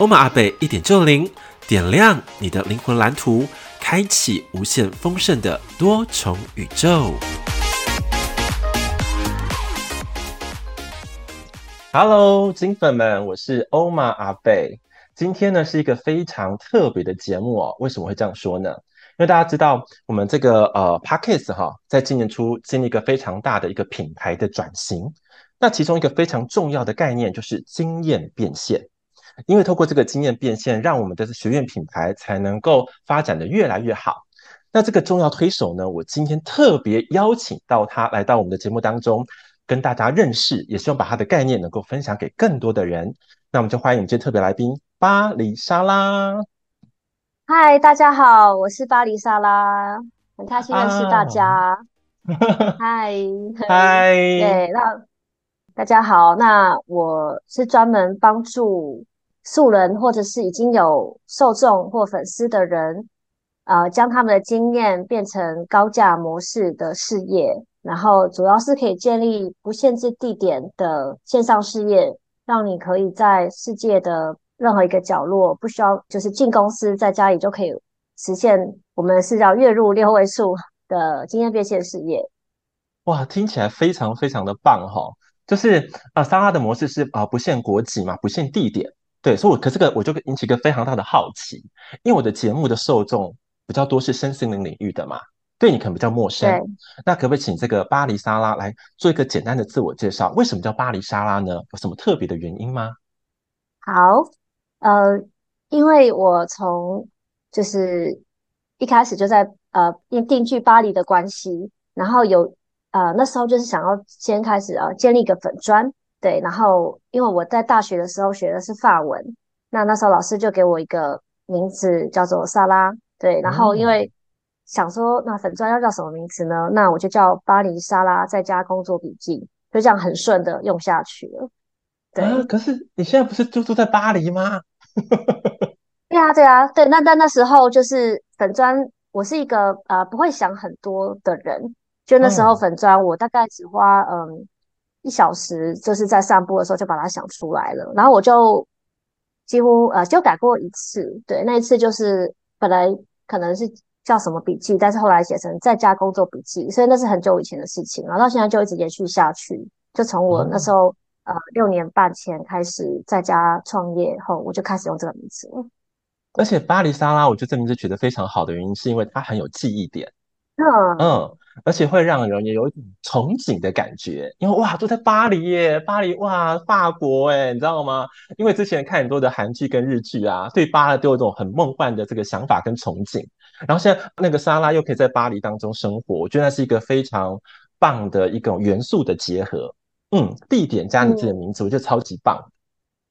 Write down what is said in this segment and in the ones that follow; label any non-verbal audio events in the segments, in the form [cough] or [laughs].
欧玛阿贝一点就灵，点亮你的灵魂蓝图，开启无限丰盛的多重宇宙。Hello，金粉们，我是欧玛阿贝。今天呢是一个非常特别的节目哦。为什么会这样说呢？因为大家知道，我们这个呃 Podcast 哈，在今年初经历一个非常大的一个品牌的转型。那其中一个非常重要的概念就是经验变现，因为透过这个经验变现，让我们的学院品牌才能够发展得越来越好。那这个重要推手呢，我今天特别邀请到他来到我们的节目当中，跟大家认识，也希望把他的概念能够分享给更多的人。那我们就欢迎我们今天特别来宾巴黎莎拉。嗨，大家好，我是巴黎莎拉，很开心认识大家。[laughs] 嗨嗨，对，那。大家好，那我是专门帮助素人或者是已经有受众或粉丝的人，呃，将他们的经验变成高价模式的事业，然后主要是可以建立不限制地点的线上事业，让你可以在世界的任何一个角落，不需要就是进公司，在家里就可以实现我们是叫月入六位数 [laughs] 的经验变现事业。哇，听起来非常非常的棒哈、哦！就是啊，莎拉的模式是啊，不限国籍嘛，不限地点，对，所以我可这个我就引起一个非常大的好奇，因为我的节目的受众比较多是身心灵领域的嘛，对你可能比较陌生，那可不可以请这个巴黎沙拉来做一个简单的自我介绍？为什么叫巴黎沙拉呢？有什么特别的原因吗？好，呃，因为我从就是一开始就在呃定定居巴黎的关系，然后有。呃，那时候就是想要先开始呃建立一个粉专，对，然后因为我在大学的时候学的是法文，那那时候老师就给我一个名字叫做萨拉，对，然后因为想说那粉专要叫什么名字呢？那我就叫巴黎莎拉在家工作笔记，就这样很顺的用下去了。对，啊，可是你现在不是就住在巴黎吗？[laughs] 对啊，对啊，对，那但那时候就是粉专，我是一个呃不会想很多的人。就那时候粉专，我大概只花嗯一小时，就是在散步的时候就把它想出来了。然后我就几乎呃就改过一次，对，那一次就是本来可能是叫什么笔记，但是后来写成在家工作笔记，所以那是很久以前的事情。然后到现在就一直延续下去，就从我那时候呃六年半前开始在家创业后，我就开始用这个名字了。而且巴黎莎拉，我觉得这名字取得非常好的原因，是因为它很有记忆点。嗯嗯。而且会让人也有一种憧憬的感觉，因为哇，都在巴黎耶，巴黎哇，法国诶，你知道吗？因为之前看很多的韩剧跟日剧啊，对巴黎都有一种很梦幻的这个想法跟憧憬。然后现在那个莎拉又可以在巴黎当中生活，我觉得那是一个非常棒的一种元素的结合。嗯，地点加你自己的名字，嗯、我觉得超级棒。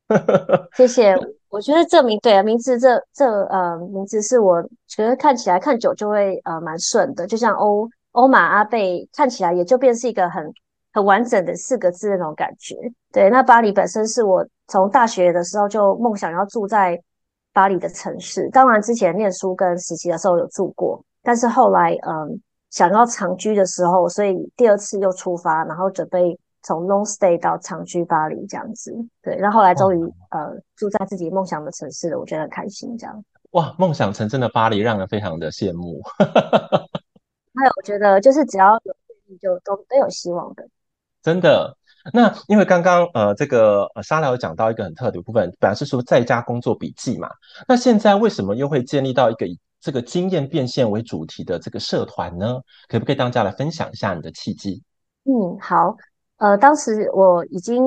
[laughs] [laughs] 谢谢，我觉得这名对啊，名字这这呃名字是我觉得看起来看久就会呃蛮顺的，就像欧。欧玛阿贝看起来也就变是一个很很完整的四个字的那种感觉。对，那巴黎本身是我从大学的时候就梦想要住在巴黎的城市。当然之前念书跟实习的时候有住过，但是后来嗯想要长居的时候，所以第二次又出发，然后准备从 long stay 到长居巴黎这样子。对，然后后来终于呃住在自己梦想的城市了，我觉得很开心这样。哇，梦想成真的巴黎让人非常的羡慕。[laughs] 还有，我觉得就是只要有愿意，就都都有希望的。真的，那因为刚刚呃，这个呃，莎拉有讲到一个很特别的部分，本来是说在家工作笔记嘛。那现在为什么又会建立到一个以这个经验变现为主题的这个社团呢？可不可以当家来分享一下你的契机？嗯，好。呃，当时我已经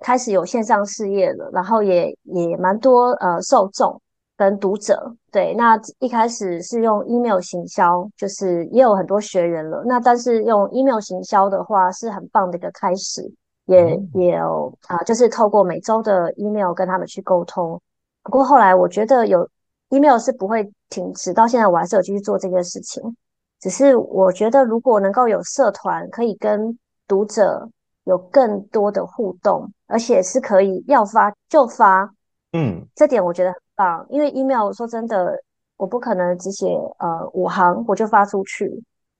开始有线上事业了，然后也也蛮多呃受众。跟读者对，那一开始是用 email 行销，就是也有很多学员了。那但是用 email 行销的话，是很棒的一个开始，也也有啊，就是透过每周的 email 跟他们去沟通。不过后来我觉得有 email 是不会停止，到现在我还是有继续做这件事情。只是我觉得，如果能够有社团，可以跟读者有更多的互动，而且是可以要发就发，嗯，这点我觉得很棒。因为 email 说真的，我不可能只写呃五行我就发出去，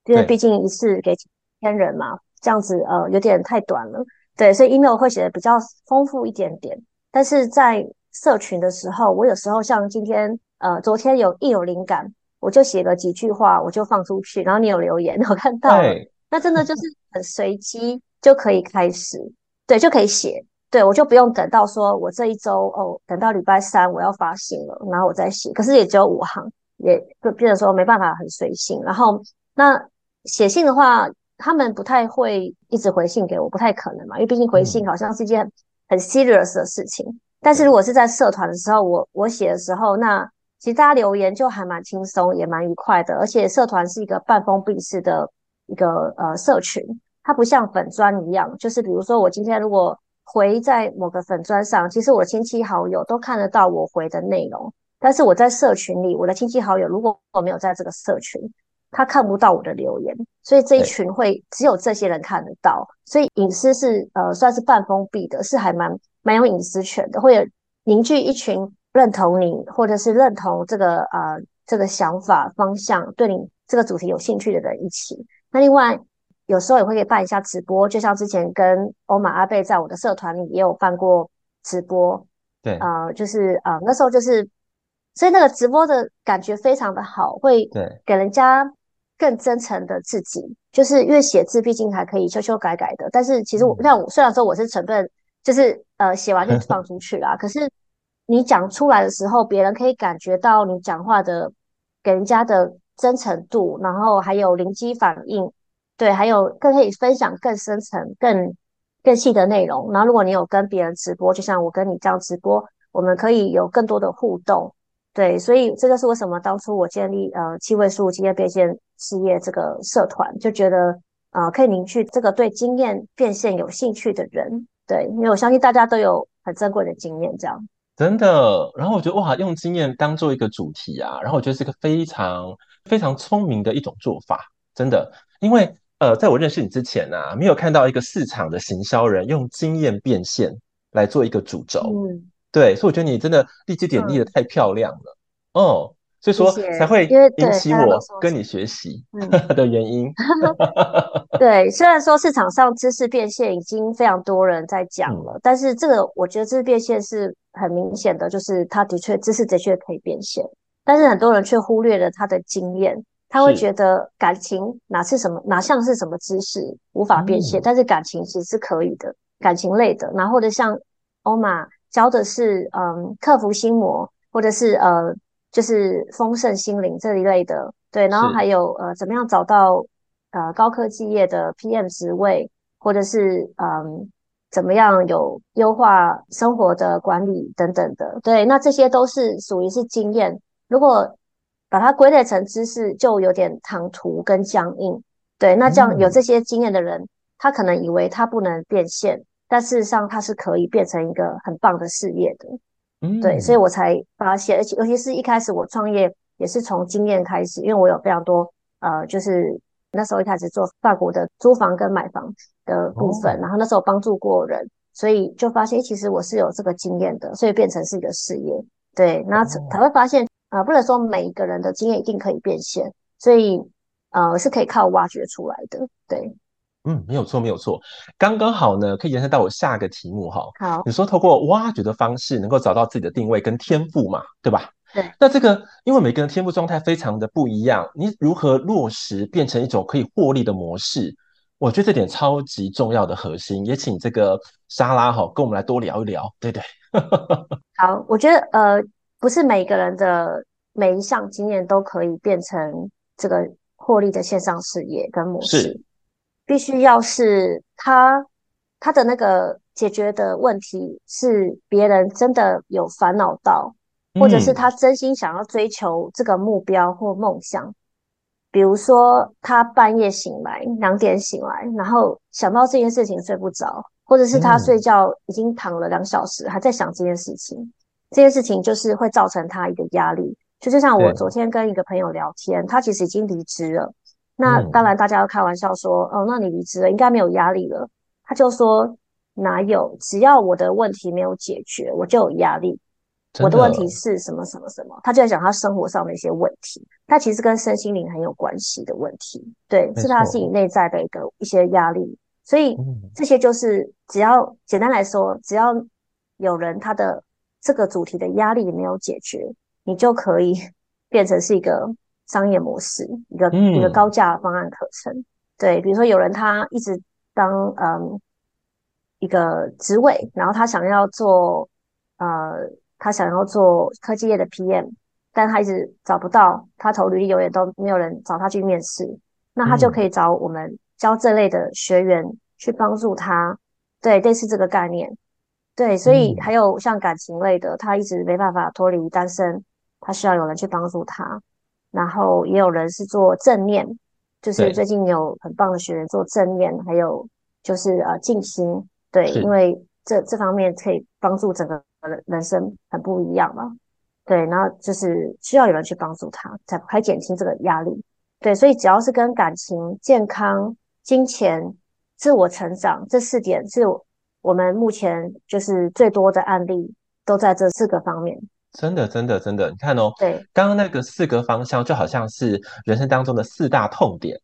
因为毕竟一次给几千人嘛，这样子呃有点太短了。对，所以 email 会写的比较丰富一点点。但是在社群的时候，我有时候像今天呃昨天有一有灵感。我就写了几句话，我就放出去，然后你有留言，我看到了，[laughs] 那真的就是很随机就可以开始，对，就可以写，对，我就不用等到说我这一周哦，等到礼拜三我要发信了，然后我再写，可是也只有五行，也就变得说没办法很随性。然后那写信的话，他们不太会一直回信给我，不太可能嘛，因为毕竟回信好像是一件很 serious 的事情。但是如果是在社团的时候，我我写的时候，那其实大家留言就还蛮轻松，也蛮愉快的，而且社团是一个半封闭式的一个呃社群，它不像粉砖一样，就是比如说我今天如果回在某个粉砖上，其实我亲戚好友都看得到我回的内容，但是我在社群里，我的亲戚好友如果我没有在这个社群，他看不到我的留言，所以这一群会只有这些人看得到，所以隐私是呃算是半封闭的，是还蛮蛮有隐私权的，会有凝聚一群。认同你，或者是认同这个呃这个想法方向，对你这个主题有兴趣的人一起。那另外有时候也会可以办一下直播，就像之前跟欧玛阿贝在我的社团里也有办过直播。对，呃，就是呃那时候就是，所以那个直播的感觉非常的好，会给人家更真诚的自己。就是因为写字毕竟还可以修修改改的，但是其实我像我虽然说我是成分，就是呃写完就放 [laughs] 出去啦，可是。你讲出来的时候，别人可以感觉到你讲话的给人家的真诚度，然后还有灵机反应，对，还有更可以分享更深层、更更细的内容。然后，如果你有跟别人直播，就像我跟你这样直播，我们可以有更多的互动，对。所以，这就是为什么当初我建立呃七位数经验变现事业这个社团，就觉得、呃，可以凝聚这个对经验变现有兴趣的人，对，因为我相信大家都有很珍贵的经验，这样。真的，然后我觉得哇，用经验当做一个主题啊，然后我觉得是一个非常非常聪明的一种做法，真的，因为呃，在我认识你之前啊，没有看到一个市场的行销人用经验变现来做一个主轴，嗯，对，所以我觉得你真的立基点立的太漂亮了，嗯、哦。所以说才会引起我跟你学习 [laughs] 的原因。[laughs] [laughs] 对，虽然说市场上知识变现已经非常多人在讲了，嗯、但是这个我觉得知识变现是很明显的，就是它的确知识的确可以变现，但是很多人却忽略了他的经验，他会觉得感情哪是什么哪像是什么知识无法变现，嗯、但是感情其实是可以的，感情类的，然后或者像欧玛教的是嗯克服心魔，或者是呃。就是丰盛心灵这一类的，对，然后还有呃，怎么样找到呃高科技业的 PM 职位，或者是嗯，怎么样有优化生活的管理等等的，对，那这些都是属于是经验。如果把它归类成知识，就有点唐突跟僵硬。对，那这样有这些经验的人，嗯、他可能以为他不能变现，但事实上他是可以变成一个很棒的事业的。嗯对，所以我才发现，而且尤其是一开始我创业也是从经验开始，因为我有非常多呃，就是那时候一开始做法国的租房跟买房的部分，哦、然后那时候帮助过人，所以就发现其实我是有这个经验的，所以变成是一个事业。对，那才会发现啊、呃，不能说每一个人的经验一定可以变现，所以呃是可以靠挖掘出来的。对。嗯，没有错，没有错，刚刚好呢，可以延伸到我下个题目哈。好，你说透过挖掘的方式，能够找到自己的定位跟天赋嘛，对吧？对。那这个，因为每个人天赋状态非常的不一样，你如何落实变成一种可以获利的模式？我觉得这点超级重要的核心，也请这个莎拉哈跟我们来多聊一聊，对对。[laughs] 好，我觉得呃，不是每个人的每一项经验都可以变成这个获利的线上事业跟模式。必须要是他他的那个解决的问题是别人真的有烦恼到，或者是他真心想要追求这个目标或梦想。嗯、比如说他半夜醒来两点醒来，然后想到这件事情睡不着，或者是他睡觉已经躺了两小时还在想这件事情，这件事情就是会造成他一个压力。就就像我昨天跟一个朋友聊天，他其实已经离职了。那当然，大家都开玩笑说，嗯、哦，那你离职了，应该没有压力了。他就说，哪有？只要我的问题没有解决，我就有压力。我的问题是什么什么什么？他就在讲他生活上的一些问题，他其实跟身心灵很有关系的问题。对，是他自己内在的一个一些压力。所以这些就是，只要简单来说，只要有人他的这个主题的压力没有解决，你就可以 [laughs] 变成是一个商业模式，一个一个高价方案课程。对，比如说有人他一直当嗯一个职位，然后他想要做呃。他想要做科技业的 PM，但他一直找不到，他投履历永远都没有人找他去面试，那他就可以找我们教这类的学员去帮助他。对，类似这个概念。对，所以还有像感情类的，他一直没办法脱离单身，他需要有人去帮助他。然后也有人是做正念，就是最近有很棒的学员做正念，还有就是呃静心，对，因为这这方面可以帮助整个。人生很不一样嘛，对，然后就是需要有人去帮助他，才可以减轻这个压力。对，所以只要是跟感情、健康、金钱、自我成长这四点，是我们目前就是最多的案例，都在这四个方面。真的，真的，真的，你看哦，对，刚刚那个四个方向就好像是人生当中的四大痛点，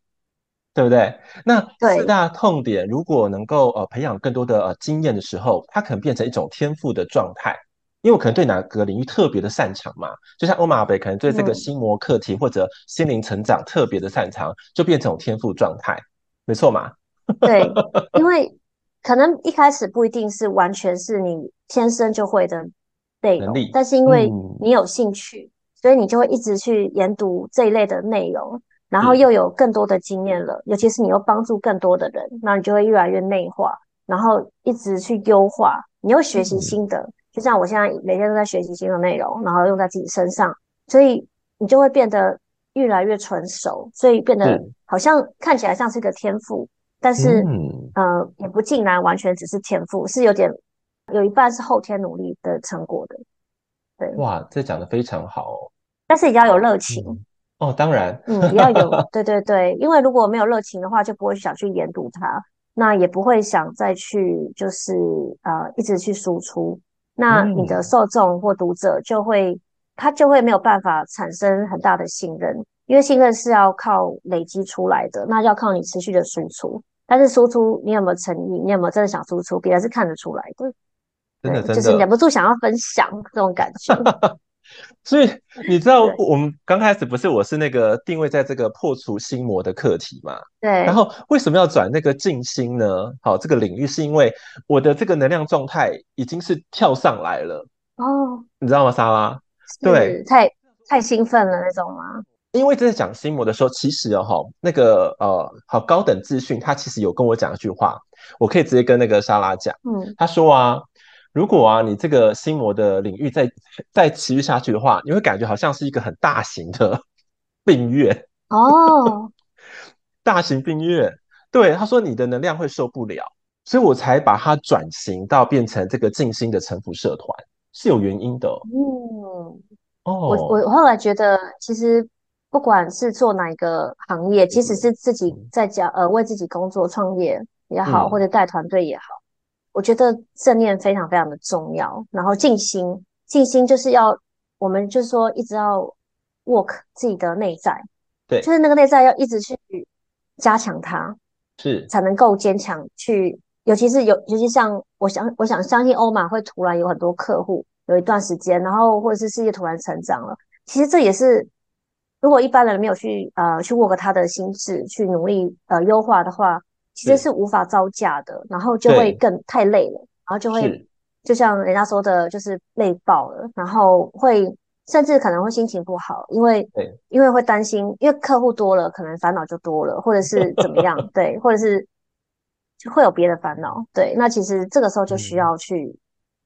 对不对？那四大痛点如果能够呃培养更多的呃经验的时候，它可能变成一种天赋的状态。因为我可能对哪个领域特别的擅长嘛，就像欧玛北可能对这个心魔课题或者心灵成长特别的擅长，就变成天赋状态，没错嘛？[laughs] 对，因为可能一开始不一定是完全是你天生就会的内容，但是因为你有兴趣，所以你就会一直去研读这一类的内容，然后又有更多的经验了，尤其是你又帮助更多的人，那你就会越来越内化，然后一直去优化，你又学习新的。就像我现在每天都在学习新的内容，然后用在自己身上，所以你就会变得越来越成熟，所以变得好像看起来像是一个天赋，但是、嗯、呃也不尽然完全只是天赋，是有点有一半是后天努力的成果的。对，哇，这讲的非常好哦。但是也要有热情、嗯、哦，当然，嗯，也要有，[laughs] 对对对，因为如果没有热情的话，就不会想去研读它，那也不会想再去就是呃一直去输出。那你的受众或读者就会，嗯、他就会没有办法产生很大的信任，因为信任是要靠累积出来的，那要靠你持续的输出。但是输出你有没有诚意，你有没有真的想输出，别人是看得出来的。真的，真的，就是忍不住想要分享这种感觉。[laughs] 所以你知道，我们刚开始不是我是那个定位在这个破除心魔的课题嘛？对。然后为什么要转那个静心呢？好，这个领域是因为我的这个能量状态已经是跳上来了哦，你知道吗，莎拉？对，太太兴奋了那种吗？因为在讲心魔的时候，其实哦，那个呃，好高等资讯，他其实有跟我讲一句话，我可以直接跟那个莎拉讲，嗯，他说啊。如果啊，你这个心魔的领域再再持续下去的话，你会感觉好像是一个很大型的 [laughs] 病院哦，[laughs] 大型病院。对，他说你的能量会受不了，所以我才把它转型到变成这个静心的臣服社团，是有原因的。嗯，哦，我我后来觉得，其实不管是做哪一个行业，即使是自己在家呃为自己工作创业也好，或者带团队也好。我觉得正念非常非常的重要，然后静心，静心就是要我们就是说一直要 work 自己的内在，对，就是那个内在要一直去加强它，是。才能够坚强去，尤其是有，尤其像我想，我想相信欧玛会突然有很多客户，有一段时间，然后或者是事业突然成长了，其实这也是如果一般人没有去呃去 work 他的心智，去努力呃优化的话。其实是无法招架的，然后就会更太累了，然后就会就像人家说的，就是累爆了，然后会甚至可能会心情不好，因为因为会担心，因为客户多了，可能烦恼就多了，或者是怎么样，[laughs] 对，或者是就会有别的烦恼，对，那其实这个时候就需要去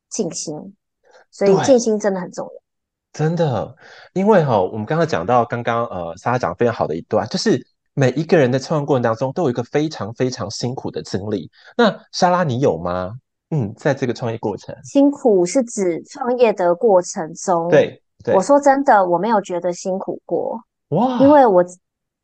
静心，嗯、所以静心真的很重要，真的，因为哈，我们刚刚讲到刚刚呃，莎莎讲非常好的一段，就是。每一个人的创业过程当中都有一个非常非常辛苦的经历。那莎拉，你有吗？嗯，在这个创业过程，辛苦是指创业的过程中，对，我说真的，我没有觉得辛苦过哇，因为我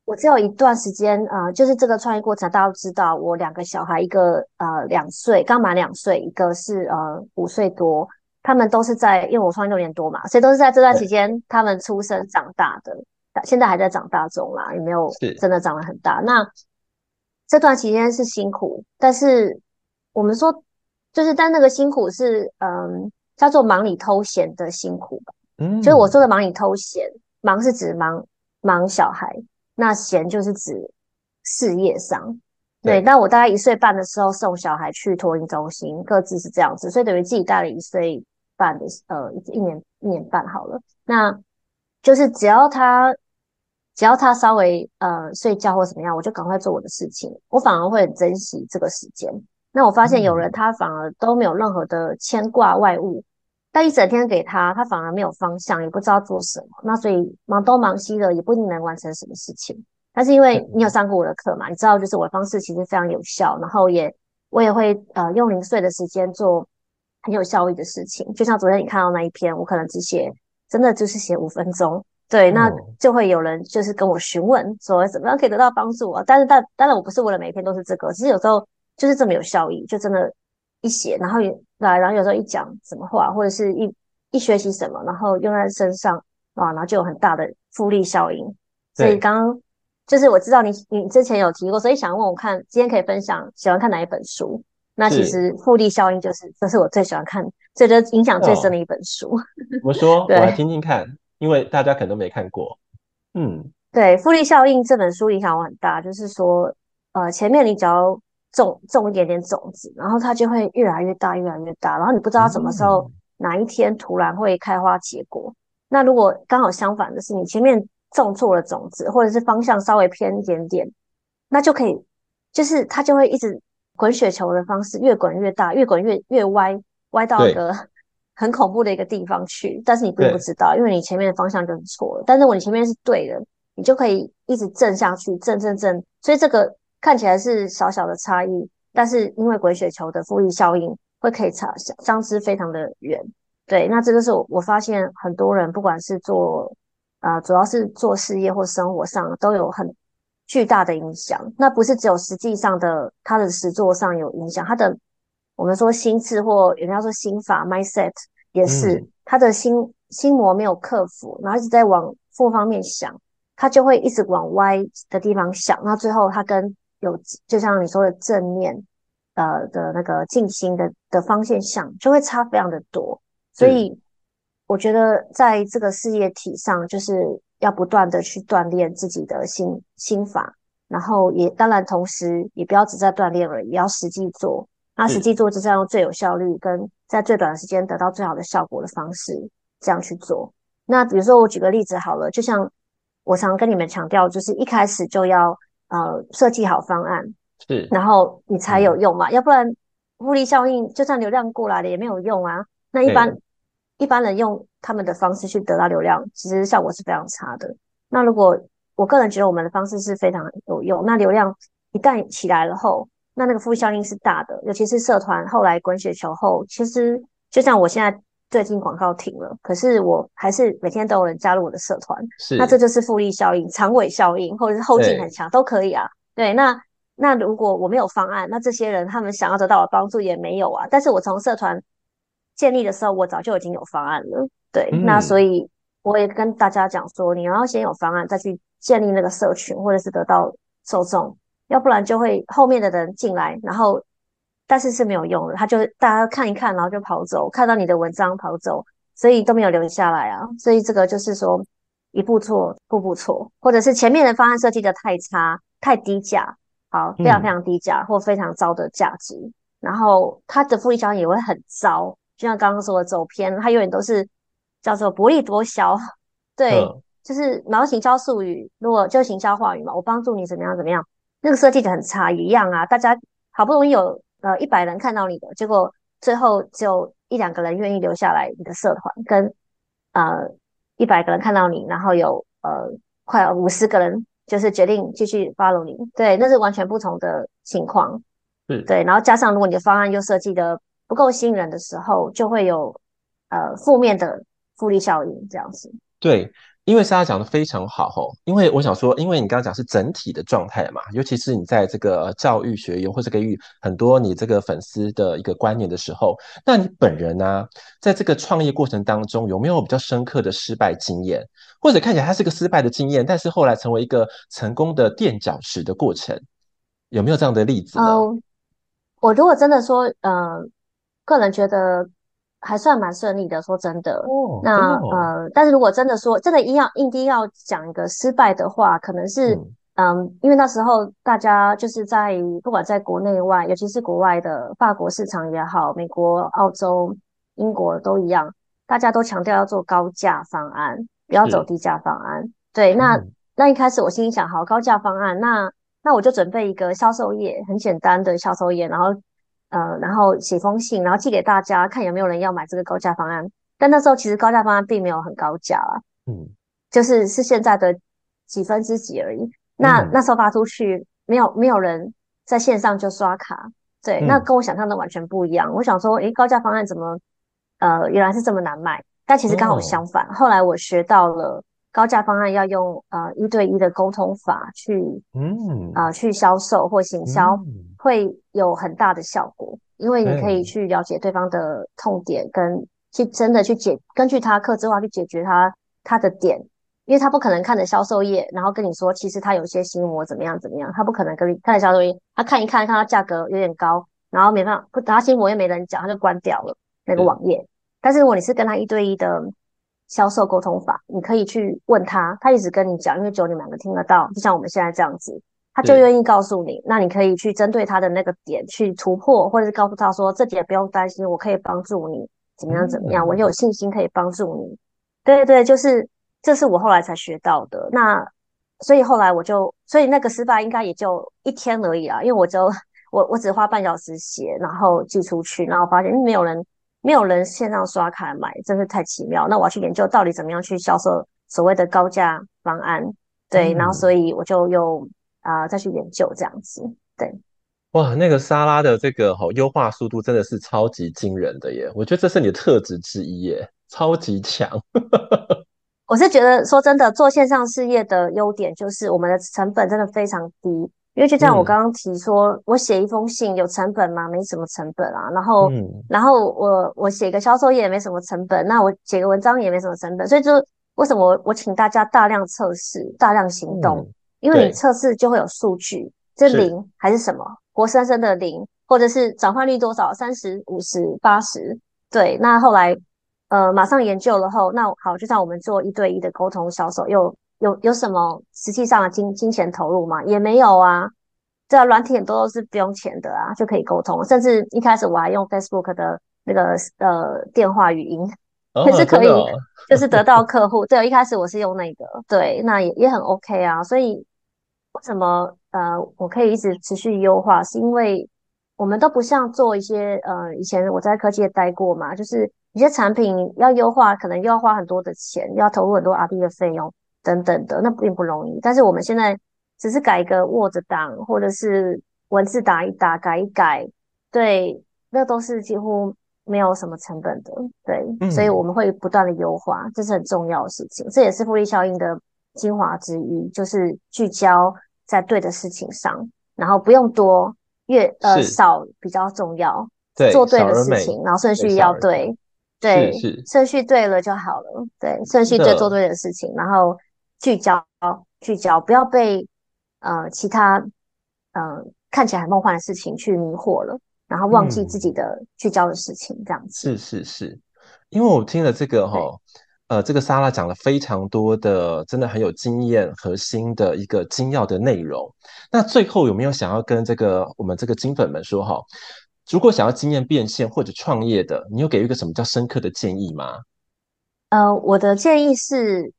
我只有一段时间啊、呃，就是这个创业过程，大家都知道，我两个小孩，一个呃两岁，刚满两岁，一个是呃五岁多，他们都是在，因为我创业六年多嘛，所以都是在这段期间他们出生长大的，现在还在长大中啦，也没有真的长得很大。那这段期间是辛苦，但是我们说，就是但那个辛苦是嗯。叫做忙里偷闲的辛苦吧，嗯，就是我说的忙里偷闲，忙是指忙忙小孩，那闲就是指事业上，对。那我大概一岁半的时候送小孩去托婴中心，各自是这样子，所以等于自己带了一岁半的呃一年一年半好了，那就是只要他只要他稍微呃睡觉或怎么样，我就赶快做我的事情，我反而会很珍惜这个时间。那我发现有人他反而都没有任何的牵挂外物。但一整天给他，他反而没有方向，也不知道做什么。那所以忙东忙西的，也不一定能完成什么事情。但是因为你有上过我的课嘛，你知道就是我的方式其实非常有效，然后也我也会呃用零碎的时间做很有效益的事情。就像昨天你看到那一篇，我可能只写真的就是写五分钟，对，那就会有人就是跟我询问说怎么样可以得到帮助啊。但是但当然我不是为了每一篇都是这个，其实有时候就是这么有效益，就真的。一写，然后也来，然后有时候一讲什么话，或者是一一学习什么，然后用在身上啊，然后就有很大的复利效应。所以刚刚就是我知道你你之前有提过，所以想问我看今天可以分享喜欢看哪一本书？那其实复利效应就是这是我最喜欢看，这就影响最深的一本书。[laughs] 我说，[laughs] 我来听听看，因为大家可能都没看过。嗯，对，复利效应这本书影响我很大，就是说呃，前面你只要。种种一点点种子，然后它就会越来越大，越来越大。然后你不知道什么时候、嗯、哪一天突然会开花结果。那如果刚好相反的是，你前面种错了种子，或者是方向稍微偏一点点，那就可以，就是它就会一直滚雪球的方式，越滚越大，越滚越越歪，歪到一个 [laughs] 很恐怖的一个地方去。但是你并不知道，因为你前面的方向就是错了。但是如果你前面是对的，你就可以一直正下去，正正正。所以这个。看起来是小小的差异，但是因为滚雪球的复利效应，会可以差相知非常的远。对，那这个是我我发现很多人不管是做呃，主要是做事业或生活上都有很巨大的影响。那不是只有实际上的他的实作上有影响，他的我们说心智或人家说心法 mindset 也是、嗯、他的心心魔没有克服，然后一直在往负方面想，他就会一直往歪的地方想，那最后他跟有，就像你说的正面，呃的那个静心的的方向想，就会差非常的多。所以我觉得在这个事业体上，就是要不断的去锻炼自己的心心法，然后也当然同时也不要只在锻炼而已，也要实际做。那实际做就是要用最有效率跟在最短的时间得到最好的效果的方式，这样去做。那比如说我举个例子好了，就像我常跟你们强调，就是一开始就要。呃，设计好方案是，然后你才有用嘛，嗯、要不然复利效应就算流量过来了也没有用啊。那一般一般人用他们的方式去得到流量，其实效果是非常差的。那如果我个人觉得我们的方式是非常有用，那流量一旦起来了后，那那个负效应是大的，尤其是社团后来滚雪球后，其实就像我现在。最近广告停了，可是我还是每天都有人加入我的社团，是，那这就是复利效应、长尾效应，或者是后劲很强，都可以啊。对，那那如果我没有方案，那这些人他们想要得到的帮助也没有啊。但是我从社团建立的时候，我早就已经有方案了。对，嗯、那所以我也跟大家讲说，你要先有方案，再去建立那个社群，或者是得到受众，要不然就会后面的人进来，然后。但是是没有用的，他就大家看一看，然后就跑走，看到你的文章跑走，所以都没有留下来啊。所以这个就是说，一步错，步步错，或者是前面的方案设计的太差、太低价，好，非常非常低价、嗯、或非常糟的价值，然后它的复利效应也会很糟。就像刚刚说的走偏，它永远都是叫做薄利多销，对，嗯、就是然后行销术语，如果就行销话语嘛，我帮助你怎么样怎么样，那个设计的很差一样啊。大家好不容易有。呃，一百人看到你的，结果最后只有一两个人愿意留下来你的社团，跟呃一百个人看到你，然后有呃快五十个人就是决定继续 follow 你，对，那是完全不同的情况，嗯，对，然后加上如果你的方案又设计的不够吸引人的时候，就会有呃负面的复利效应这样子。对。因为莎莎讲的非常好哦，因为我想说，因为你刚刚讲是整体的状态嘛，尤其是你在这个教育学院或者给予很多你这个粉丝的一个观念的时候，那你本人呢、啊，在这个创业过程当中有没有比较深刻的失败经验，或者看起来它是个失败的经验，但是后来成为一个成功的垫脚石的过程，有没有这样的例子呢？呃、我如果真的说，呃，个人觉得。还算蛮顺利的，说真的。哦、那、哦、呃，但是如果真的说真的硬要硬硬要讲一个失败的话，可能是嗯，嗯，因为那时候大家就是在不管在国内外，尤其是国外的法国市场也好，美国、澳洲、英国都一样，大家都强调要做高价方案，不要走低价方案。对，那、嗯、那一开始我心里想，好，高价方案，那那我就准备一个销售页，很简单的销售页，然后。呃，然后写封信，然后寄给大家，看有没有人要买这个高价方案。但那时候其实高价方案并没有很高价啊，嗯，就是是现在的几分之几而已。那、嗯、那时候发出去，没有没有人在线上就刷卡，对，嗯、那跟我想象的完全不一样。我想说，诶，高价方案怎么，呃，原来是这么难卖？但其实刚好相反。哦、后来我学到了高价方案要用呃一对一的沟通法去，嗯，啊、呃，去销售或行销。嗯会有很大的效果，因为你可以去了解对方的痛点，跟去真的去解，根据他客制化去解决他他的点，因为他不可能看着销售页，然后跟你说，其实他有些心魔怎么样怎么样，他不可能跟你看着销售页，他看一看，看到价格有点高，然后没办法，不，他心魔又没人讲，他就关掉了那个网页。但是如果你是跟他一对一的销售沟通法，你可以去问他，他一直跟你讲，因为只有你们两个听得到，就像我们现在这样子。他就愿意告诉你，那你可以去针对他的那个点去突破，或者是告诉他说，这点不用担心，我可以帮助你怎么样怎么样，我有信心可以帮助你。对对，就是这是我后来才学到的。那所以后来我就，所以那个失败应该也就一天而已啦，因为我就我我只花半小时写，然后寄出去，然后发现没有人没有人线上刷卡买，真是太奇妙。那我要去研究到底怎么样去销售所谓的高价方案，对，然后所以我就又。啊、呃，再去研究这样子，对，哇，那个沙拉的这个好优化速度真的是超级惊人的耶！我觉得这是你的特质之一耶，超级强。[laughs] 我是觉得说真的，做线上事业的优点就是我们的成本真的非常低，因为就像我刚刚提说，嗯、我写一封信有成本吗？没什么成本啊。然后，嗯、然后我我写个销售页也没什么成本，那我写个文章也没什么成本，所以就为什么我我请大家大量测试、大量行动。嗯因为你测试就会有数据，这零还是什么活生生的零，或者是转换率多少，三十、五十、八十，对。那后来呃马上研究了后，那好，就像我们做一对一的沟通销售，有有有什么实际上的金金钱投入吗？也没有啊。这软体很多都是不用钱的啊，就可以沟通。甚至一开始我还用 Facebook 的那个呃电话语音，也、哦、是可以，哦、就是得到客户。对，一开始我是用那个，对，那也也很 OK 啊，所以。为什么呃，我可以一直持续优化？是因为我们都不像做一些呃，以前我在科技业待过嘛，就是一些产品要优化，可能又要花很多的钱，要投入很多 R&D 的费用等等的，那并不容易。但是我们现在只是改一个 Word 档，或者是文字打一打，改一改，对，那都是几乎没有什么成本的，对，嗯、所以我们会不断的优化，这是很重要的事情，这也是复利效应的。精华之一就是聚焦在对的事情上，然后不用多，越呃少比较重要。对，做对的事情，然后顺序要对，对，顺序对了就好了。对，顺序对，做对的事情，然后聚焦聚焦，不要被呃其他嗯、呃、看起来很梦幻的事情去迷惑了，然后忘记自己的聚焦的事情，这样子。是是是，因为我听了这个齁。呃，这个莎拉讲了非常多的，真的很有经验核心的一个精要的内容。那最后有没有想要跟这个我们这个金粉们说哈？如果想要经验变现或者创业的，你有给一个什么叫深刻的建议吗？呃，我的建议是，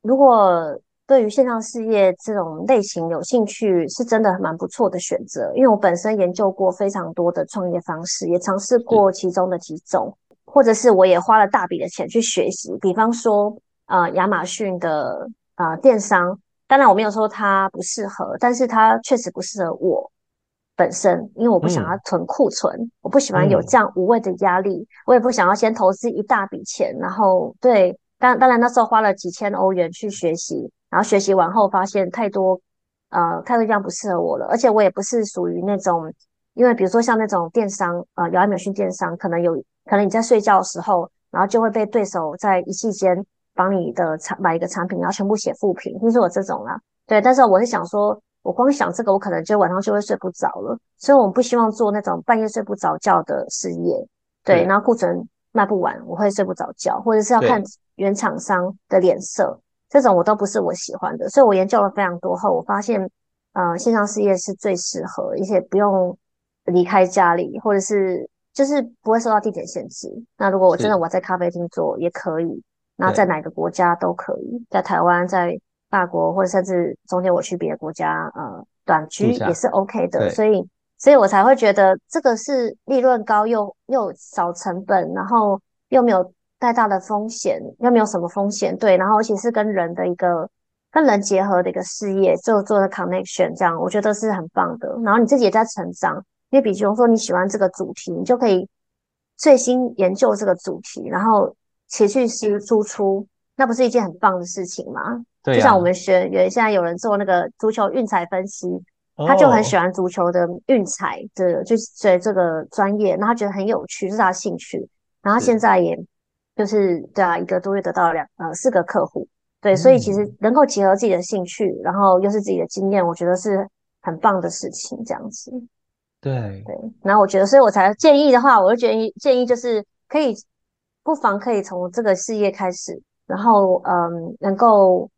如果对于线上事业这种类型有兴趣，是真的蛮不错的选择。因为我本身研究过非常多的创业方式，也尝试过其中的几种。或者是我也花了大笔的钱去学习，比方说，呃，亚马逊的呃电商，当然我没有说它不适合，但是它确实不适合我。本身，因为我不想要囤库存，嗯、我不喜欢有这样无谓的压力，嗯、我也不想要先投资一大笔钱，然后对，当当然那时候花了几千欧元去学习，然后学习完后发现太多，呃，太多这样不适合我了，而且我也不是属于那种，因为比如说像那种电商，呃，遥爱美训电商，可能有可能你在睡觉的时候，然后就会被对手在一夕间帮你的产买一个产品，然后全部写负评，就是我这种啦，对，但是我是想说。我光想这个，我可能就晚上就会睡不着了，所以我们不希望做那种半夜睡不着觉的事业。对，然后库存卖不完，我会睡不着觉，或者是要看原厂商的脸色，这种我都不是我喜欢的。所以我研究了非常多后，我发现，呃，线上事业是最适合，而且不用离开家里，或者是就是不会受到地点限制。那如果我真的我在咖啡厅做也可以，那在哪个国家都可以，在台湾在。法国或者甚至中间我去别的国家，呃，短居也是 OK 的，所以，所以我才会觉得这个是利润高又又少成本，然后又没有太大的风险，又没有什么风险，对，然后而且是跟人的一个跟人结合的一个事业，就做的 connection，这样我觉得是很棒的。然后你自己也在成长，因为比如说你喜欢这个主题，你就可以最新研究这个主题，然后持续是输出，那不是一件很棒的事情吗？对啊，就像我们学员现在有人做那个足球运彩分析，他就很喜欢足球的运彩的，就是学这个专业，然后他觉得很有趣，是他的兴趣。然后现在也就是对啊，一个多月得到两呃四个客户，对，所以其实能够结合自己的兴趣，然后又是自己的经验，我觉得是很棒的事情，这样子。对对，然后我觉得，所以我才建议的话，我就建议建议就是可以不妨可以从这个事业开始，然后嗯，能够。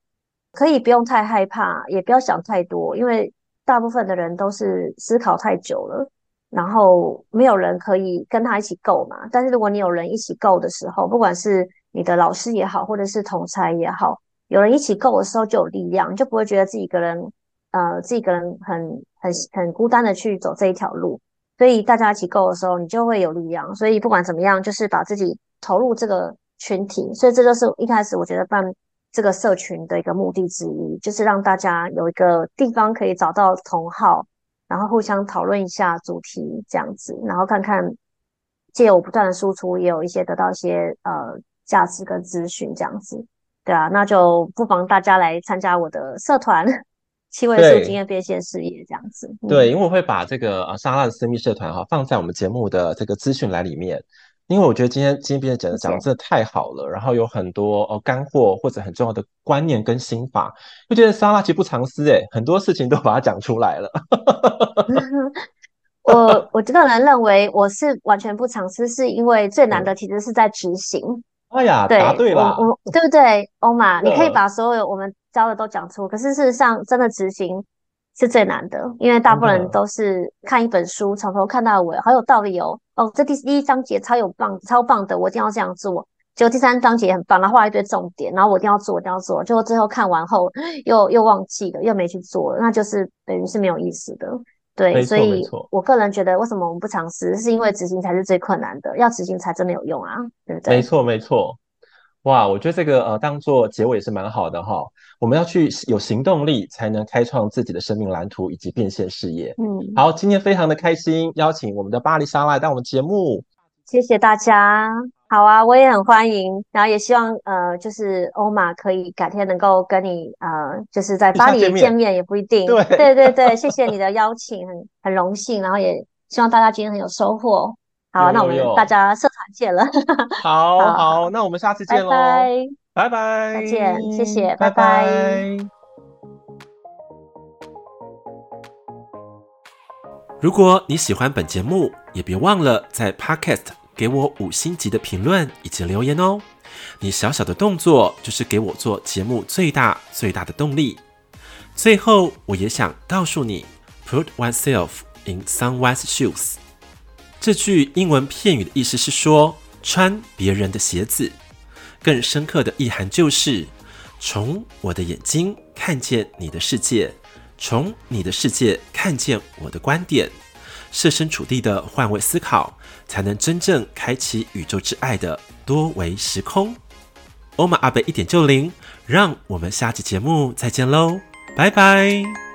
可以不用太害怕，也不要想太多，因为大部分的人都是思考太久了，然后没有人可以跟他一起够嘛。但是如果你有人一起够的时候，不管是你的老师也好，或者是同才也好，有人一起够的时候就有力量，就不会觉得自己一个人，呃，自己一个人很很很孤单的去走这一条路。所以大家一起 go 的时候，你就会有力量。所以不管怎么样，就是把自己投入这个群体。所以这就是一开始我觉得办。这个社群的一个目的之一，就是让大家有一个地方可以找到同好，然后互相讨论一下主题这样子，然后看看借我不断的输出，也有一些得到一些呃价值跟资讯这样子，对啊，那就不妨大家来参加我的社团七位数经验变现事业这样子。对，因为我会把这个呃莎拉的私密社团哈放在我们节目的这个资讯栏里面。因为我觉得今天今天编的讲的讲的真的太好了，然后有很多哦干货或者很重要的观念跟心法，就觉得莎拉其实不藏私诶，很多事情都把它讲出来了。[laughs] 我我这个人认为我是完全不藏私，是因为最难的其实是在执行。哎呀，对答对了，我对不对，欧玛？你可以把所有我们教的都讲出，可是事实上真的执行。是最难的，因为大部分人都是看一本书，从头看到尾，好有道理哦。哦，这第第一章节超有棒，超棒的，我一定要这样做。结果第三章节很棒，然后画一堆重点，然后我一定要做，我一定要做。结果最后看完后又又忘记了，又没去做，那就是等于是没有意思的。对，所以我个人觉得，为什么我们不尝试？是因为执行才是最困难的，要执行才真的有用啊，对不对？没错，没错。哇，我觉得这个呃，当做结尾也是蛮好的哈。我们要去有行动力，才能开创自己的生命蓝图以及变现事业。嗯，好，今天非常的开心，邀请我们的巴黎莎拉来到我们节目。谢谢大家。好啊，我也很欢迎，然后也希望呃，就是欧玛可以改天能够跟你呃，就是在巴黎见面，见面也不一定。对对对对，谢谢你的邀请，很很荣幸，然后也希望大家今天很有收获。好，那我们大家社团见了。[laughs] 好好，那我们下次见喽，拜拜，拜拜，再见，谢谢，拜拜。拜拜。如果你喜欢本节目，也别忘了在 Podcast 给我五星级的评论以及留言哦。你小小的动作就是给我做节目最大最大的动力。最后，我也想告诉你，Put oneself in someone's shoes。这句英文片语的意思是说，穿别人的鞋子。更深刻的意涵就是，从我的眼睛看见你的世界，从你的世界看见我的观点，设身处地的换位思考，才能真正开启宇宙之爱的多维时空。欧玛阿贝一点就灵，让我们下期节目再见喽，拜拜。